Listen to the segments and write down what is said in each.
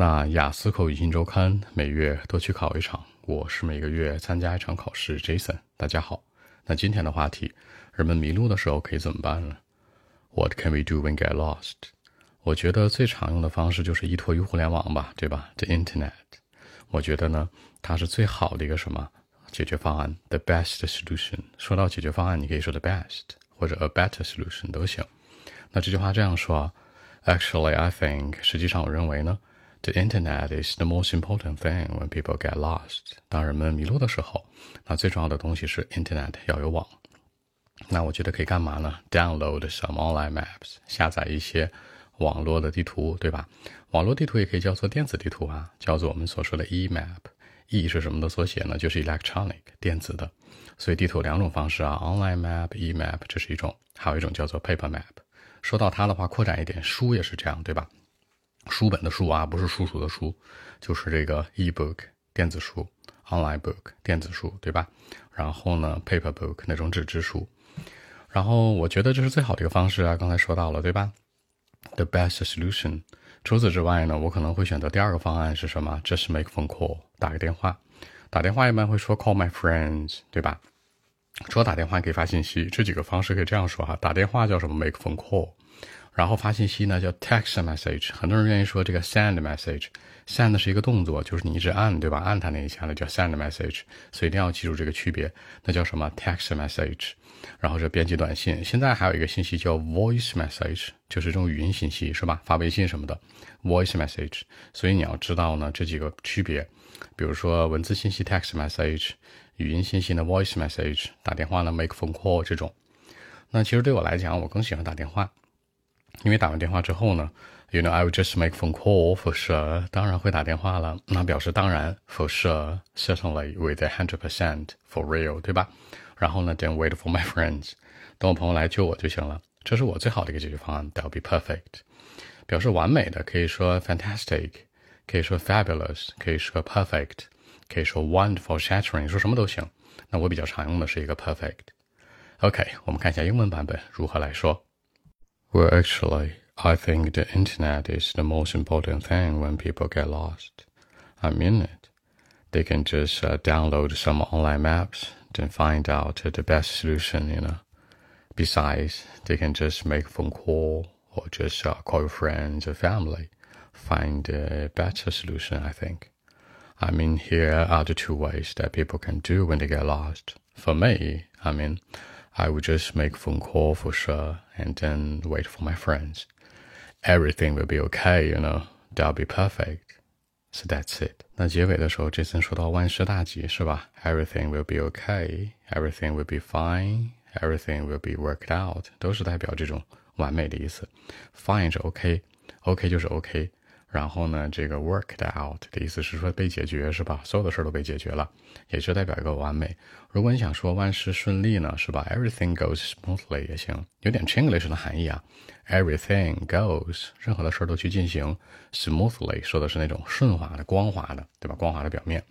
那雅思口语新周刊每月都去考一场，我是每个月参加一场考试。Jason，大家好。那今天的话题，人们迷路的时候可以怎么办呢？What can we do when get lost？我觉得最常用的方式就是依托于互联网吧，对吧？The Internet。我觉得呢，它是最好的一个什么解决方案？The best solution。说到解决方案，你可以说 the best 或者 a better solution 都行。那这句话这样说，Actually, I think，实际上我认为呢。The internet is the most important thing when people get lost。当人们迷路的时候，那最重要的东西是 internet 要有网。那我觉得可以干嘛呢？Download some online maps，下载一些网络的地图，对吧？网络地图也可以叫做电子地图啊，叫做我们所说的 e-map。e 是什么的缩写呢？就是 electronic 电子的。所以地图两种方式啊，online map、e-map，这是一种；还有一种叫做 paper map。说到它的话，扩展一点，书也是这样，对吧？书本的书啊，不是叔叔的书，就是这个 e-book 电子书，online book 电子书，对吧？然后呢，paper book 那种纸质书。然后我觉得这是最好的一个方式啊，刚才说到了，对吧？The best solution。除此之外呢，我可能会选择第二个方案是什么？Just make phone call，打个电话。打电话一般会说 call my friends，对吧？除了打电话可以发信息，这几个方式可以这样说哈。打电话叫什么？Make phone call。然后发信息呢叫 text message，很多人愿意说这个 send message，send 是一个动作，就是你一直按，对吧？按它那一下呢叫 send message，所以一定要记住这个区别。那叫什么 text message？然后是编辑短信。现在还有一个信息叫 voice message，就是这种语音信息，是吧？发微信什么的 voice message。所以你要知道呢这几个区别，比如说文字信息 text message，语音信息呢 voice message，打电话呢 make phone call 这种。那其实对我来讲，我更喜欢打电话。因为打完电话之后呢，You know I will just make phone call for sure，当然会打电话了。那表示当然，for sure，certainly with a hundred percent for real，对吧？然后呢，then wait for my friends，等我朋友来救我就行了。这是我最好的一个解决方案，That'll be perfect。表示完美的可以说 fantastic，可以说 fabulous，可以说 perfect，可以说 wonderful，shattering，说什么都行。那我比较常用的是一个 perfect。OK，我们看一下英文版本如何来说。Well, actually, I think the internet is the most important thing when people get lost. I mean it. They can just uh, download some online maps, then find out the best solution, you know. Besides, they can just make a phone call or just uh, call friends or family, find a better solution, I think. I mean, here are the two ways that people can do when they get lost. For me, I mean, I would just make phone call for sure and then wait for my friends. Everything will be okay, you know. That'll be perfect. So that's it. 那结尾的时候，Jason 说到万事大吉，是吧？Everything will be okay. Everything will be fine. Everything will be worked out，都是代表这种完美的意思。Fine 是 OK，OK 就是 OK。 然后呢，这个 worked out 的意思是说被解决，是吧？所有的事都被解决了，也就代表一个完美。如果你想说万事顺利呢，是吧？Everything goes smoothly 也行，有点 Chinglish 的含义啊。Everything goes，任何的事都去进行 smoothly，说的是那种顺滑的、光滑的，对吧？光滑的表面。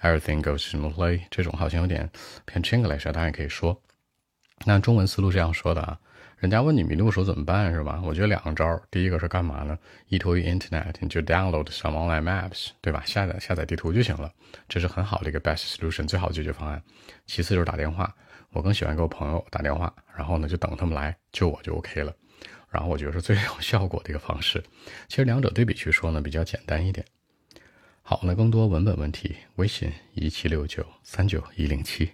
Everything goes smoothly，这种好像有点偏 Chinglish，当然也可以说。那中文思路这样说的啊。人家问你迷路时候怎么办是吧？我觉得两个招，第一个是干嘛呢？依托于 Internet，你就 download some online maps，对吧？下载下载地图就行了，这是很好的一个 best solution，最好解决方案。其次就是打电话，我更喜欢给我朋友打电话，然后呢就等他们来救我就 OK 了。然后我觉得是最有效果的一个方式。其实两者对比去说呢，比较简单一点。好，那更多文本问题，微信一七六九三九一零七。